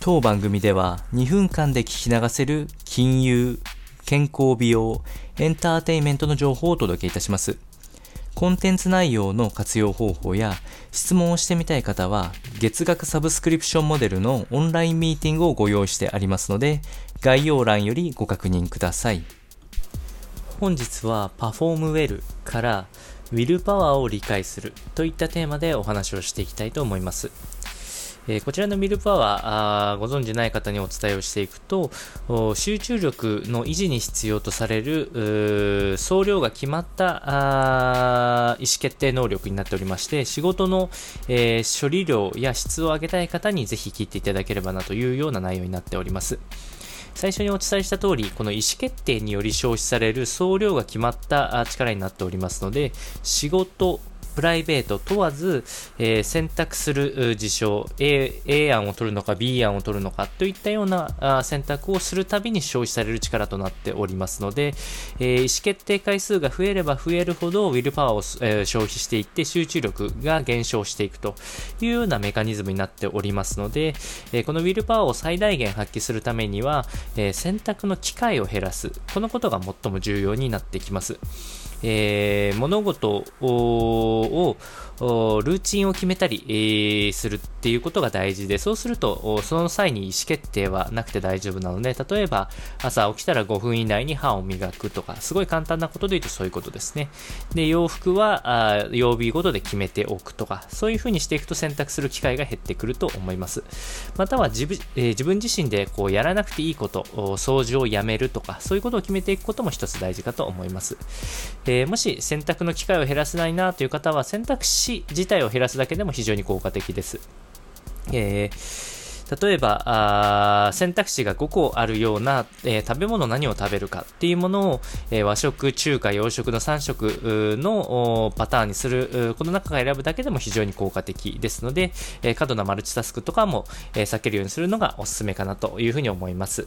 当番組では2分間で聞き流せる金融、健康美容、エンターテインメントの情報をお届けいたします。コンテンツ内容の活用方法や質問をしてみたい方は月額サブスクリプションモデルのオンラインミーティングをご用意してありますので概要欄よりご確認ください。本日はパフォームウェルからウィルパワーを理解するといったテーマでお話をしていきたいと思います。え、こちらのミルパワーあご存じない方にお伝えをしていくと集中力の維持に必要とされる総量が決まったあ意思決定能力になっておりまして仕事の、えー、処理量や質を上げたい方にぜひ聞いていただければなというような内容になっております。最初にお伝えした通り、この意思決定により消費される総量が決まった力になっておりますので、仕事、プライベート問わず、えー、選択する事象 A, A 案を取るのか B 案を取るのかといったような選択をするたびに消費される力となっておりますので、えー、意思決定回数が増えれば増えるほどウィルパワーを、えー、消費していって集中力が減少していくというようなメカニズムになっておりますので、えこのウィルパワーを最大限発揮するためには、え選択の機会を減らすこのことが最も重要になってきます。えー、物事をルーチンを決めたり、えー、するっていうことが大事で、そうすると、その際に意思決定はなくて大丈夫なので、例えば、朝起きたら5分以内に歯を磨くとか、すごい簡単なことで言うとそういうことですね。で、洋服は、あ曜日ごとで決めておくとか、そういうふうにしていくと選択する機会が減ってくると思います。または自分,、えー、自分自身でこうやらなくていいこと、掃除をやめるとか、そういうことを決めていくことも一つ大事かと思います。えー、もし選択の機会を減らせないなという方は、選択肢自体を減らすだけでも非常に効果的です。えー例えばあ、選択肢が5個あるような、えー、食べ物何を食べるかっていうものを、えー、和食、中華、洋食の3食のパターンにする、この中から選ぶだけでも非常に効果的ですので、えー、過度なマルチタスクとかも、え避けるようにするのがおすすめかなというふうに思います。